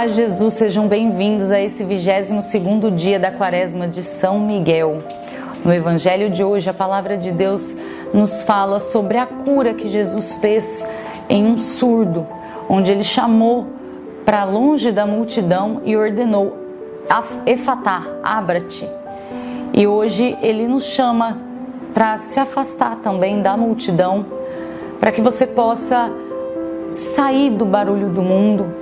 paz Jesus, sejam bem-vindos a esse 22º dia da quaresma de São Miguel. No evangelho de hoje, a palavra de Deus nos fala sobre a cura que Jesus fez em um surdo, onde ele chamou para longe da multidão e ordenou: Efatá, abra-te. E hoje ele nos chama para se afastar também da multidão, para que você possa sair do barulho do mundo,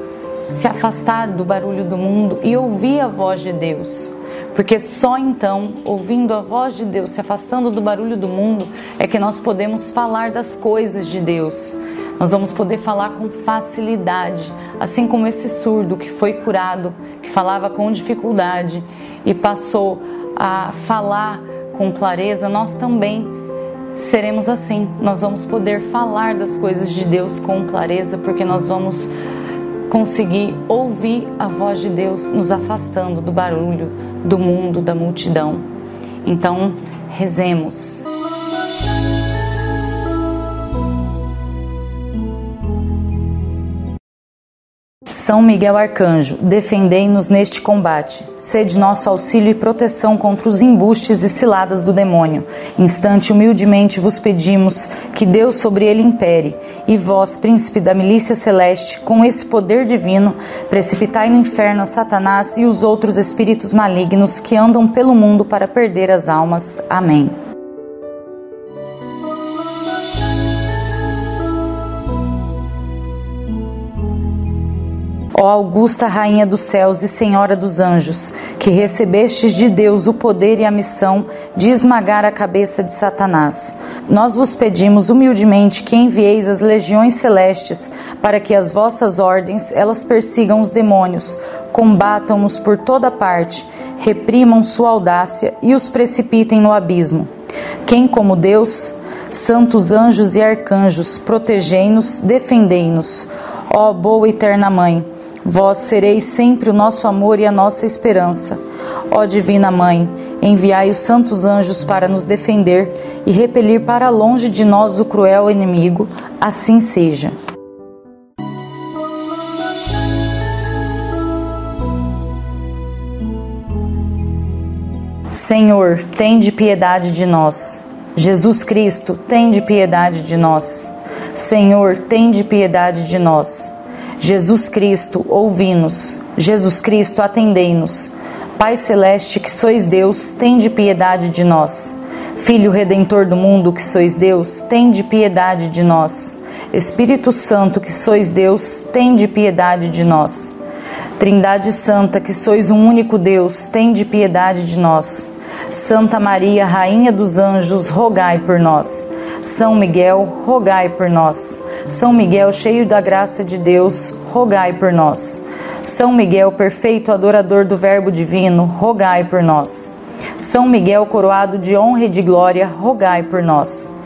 se afastar do barulho do mundo e ouvir a voz de Deus. Porque só então, ouvindo a voz de Deus, se afastando do barulho do mundo, é que nós podemos falar das coisas de Deus. Nós vamos poder falar com facilidade, assim como esse surdo que foi curado, que falava com dificuldade e passou a falar com clareza, nós também seremos assim. Nós vamos poder falar das coisas de Deus com clareza, porque nós vamos conseguir ouvir a voz de Deus nos afastando do barulho do mundo, da multidão. Então, rezemos. São Miguel Arcanjo, defendei-nos neste combate. Sede nosso auxílio e proteção contra os embustes e ciladas do demônio. Instante humildemente vos pedimos que Deus sobre ele impere, e vós, príncipe da milícia celeste, com esse poder divino, precipitai no inferno a Satanás e os outros espíritos malignos que andam pelo mundo para perder as almas. Amém. Ó Augusta Rainha dos céus e Senhora dos anjos, que recebestes de Deus o poder e a missão de esmagar a cabeça de Satanás, nós vos pedimos humildemente que envieis as legiões celestes para que as vossas ordens elas persigam os demônios, combatam-nos por toda parte, reprimam sua audácia e os precipitem no abismo. Quem como Deus, santos anjos e arcanjos, protegei-nos, defendei-nos. Ó boa eterna Mãe, Vós sereis sempre o nosso amor e a nossa esperança. Ó Divina Mãe, enviai os santos anjos para nos defender e repelir para longe de nós o cruel inimigo. Assim seja. Senhor, tende piedade de nós. Jesus Cristo, tende piedade de nós. Senhor, tende piedade de nós. Jesus Cristo, ouvi-nos. Jesus Cristo, atendei-nos. Pai celeste, que sois Deus, tende piedade de nós. Filho redentor do mundo, que sois Deus, tende piedade de nós. Espírito Santo, que sois Deus, tende piedade de nós. Trindade Santa, que sois um único Deus, tende piedade de nós. Santa Maria, Rainha dos Anjos, rogai por nós. São Miguel, rogai por nós. São Miguel, cheio da graça de Deus, rogai por nós. São Miguel, perfeito adorador do Verbo divino, rogai por nós. São Miguel, coroado de honra e de glória, rogai por nós.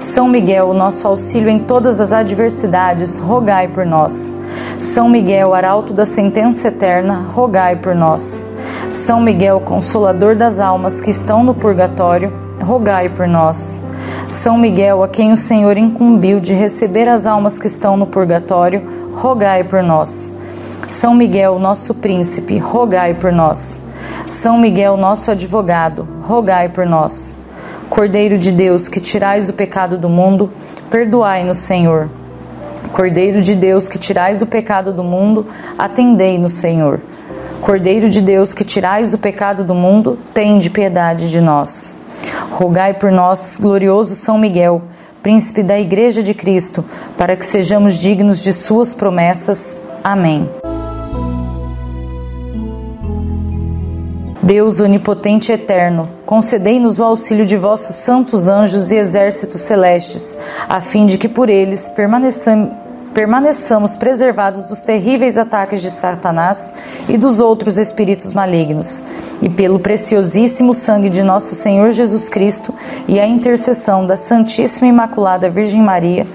São Miguel, nosso auxílio em todas as adversidades, rogai por nós. São Miguel, arauto da sentença eterna, rogai por nós. São Miguel, consolador das almas que estão no purgatório, rogai por nós. São Miguel, a quem o Senhor incumbiu de receber as almas que estão no purgatório, rogai por nós. São Miguel, nosso príncipe, rogai por nós. São Miguel, nosso advogado, rogai por nós. Cordeiro de Deus, que tirais o pecado do mundo, perdoai-nos, Senhor. Cordeiro de Deus, que tirais o pecado do mundo, atendei-nos, Senhor. Cordeiro de Deus, que tirais o pecado do mundo, tende piedade de nós. Rogai por nós, glorioso São Miguel, príncipe da Igreja de Cristo, para que sejamos dignos de Suas promessas. Amém. Deus onipotente e eterno, concedei-nos o auxílio de vossos santos anjos e exércitos celestes, a fim de que por eles permaneçamos preservados dos terríveis ataques de Satanás e dos outros espíritos malignos, e pelo preciosíssimo sangue de nosso Senhor Jesus Cristo e a intercessão da Santíssima Imaculada Virgem Maria,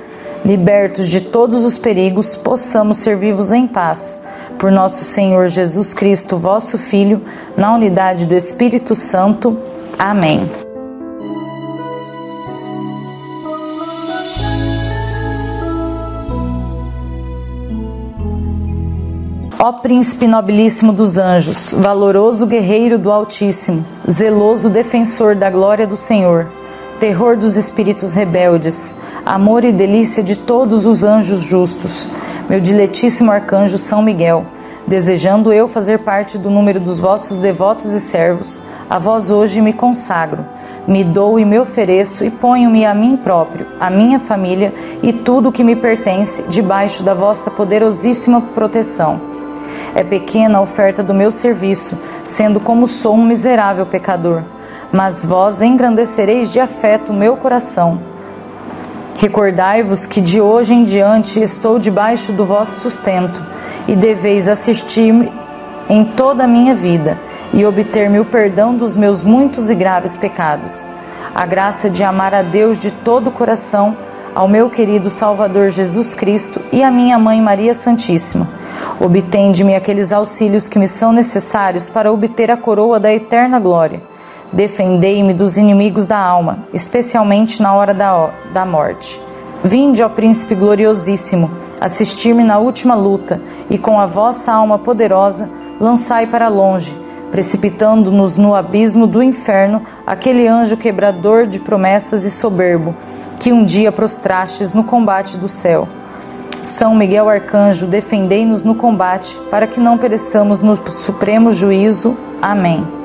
libertos de todos os perigos, possamos ser vivos em paz. Por nosso Senhor Jesus Cristo, vosso Filho, na unidade do Espírito Santo. Amém. Ó príncipe nobilíssimo dos anjos, valoroso guerreiro do Altíssimo, zeloso defensor da glória do Senhor, terror dos espíritos rebeldes, amor e delícia de todos os anjos justos, meu diletíssimo arcanjo São Miguel, desejando eu fazer parte do número dos vossos devotos e servos, a vós hoje me consagro, me dou e me ofereço e ponho-me a mim próprio, a minha família e tudo o que me pertence debaixo da vossa poderosíssima proteção. É pequena a oferta do meu serviço, sendo como sou um miserável pecador. Mas vós engrandecereis de afeto o meu coração. Recordai-vos que de hoje em diante estou debaixo do vosso sustento e deveis assistir-me em toda a minha vida e obter-me o perdão dos meus muitos e graves pecados. A graça de amar a Deus de todo o coração ao meu querido Salvador Jesus Cristo e à minha mãe Maria Santíssima. Obtende-me aqueles auxílios que me são necessários para obter a coroa da eterna glória. Defendei-me dos inimigos da alma, especialmente na hora da, da morte. Vinde, ó Príncipe gloriosíssimo, assistir-me na última luta, e com a vossa alma poderosa, lançai para longe, precipitando-nos no abismo do inferno, aquele anjo quebrador de promessas e soberbo, que um dia prostrastes no combate do céu. São Miguel Arcanjo, defendei-nos no combate, para que não pereçamos no supremo juízo. Amém.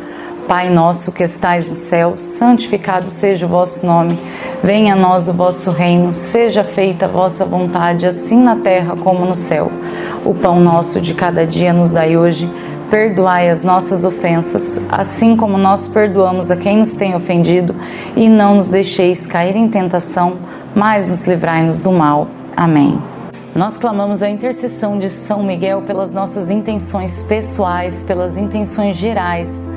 Pai nosso que estais no céu, santificado seja o vosso nome. Venha a nós o vosso reino, seja feita a vossa vontade, assim na terra como no céu. O pão nosso de cada dia nos dai hoje perdoai as nossas ofensas, assim como nós perdoamos a quem nos tem ofendido, e não nos deixeis cair em tentação, mas nos livrai-nos do mal. Amém. Nós clamamos a intercessão de São Miguel pelas nossas intenções pessoais, pelas intenções gerais,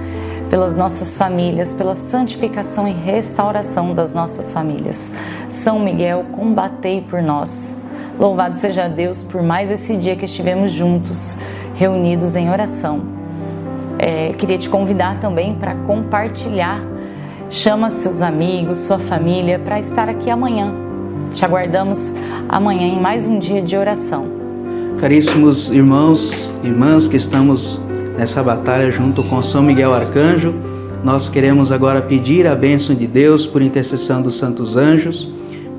pelas nossas famílias, pela santificação e restauração das nossas famílias. São Miguel, combatei por nós. Louvado seja Deus por mais esse dia que estivemos juntos reunidos em oração. É, queria te convidar também para compartilhar. Chama seus amigos, sua família para estar aqui amanhã. Te aguardamos amanhã em mais um dia de oração. Caríssimos irmãos, irmãs que estamos nessa batalha junto com São Miguel Arcanjo, nós queremos agora pedir a bênção de Deus por intercessão dos santos anjos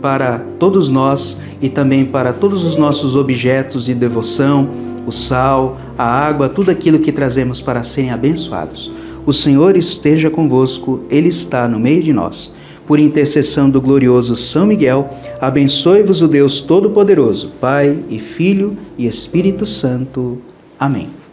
para todos nós e também para todos os nossos objetos de devoção, o sal, a água, tudo aquilo que trazemos para serem abençoados. O Senhor esteja convosco, Ele está no meio de nós. Por intercessão do glorioso São Miguel, abençoe-vos o Deus Todo-Poderoso, Pai e Filho e Espírito Santo. Amém.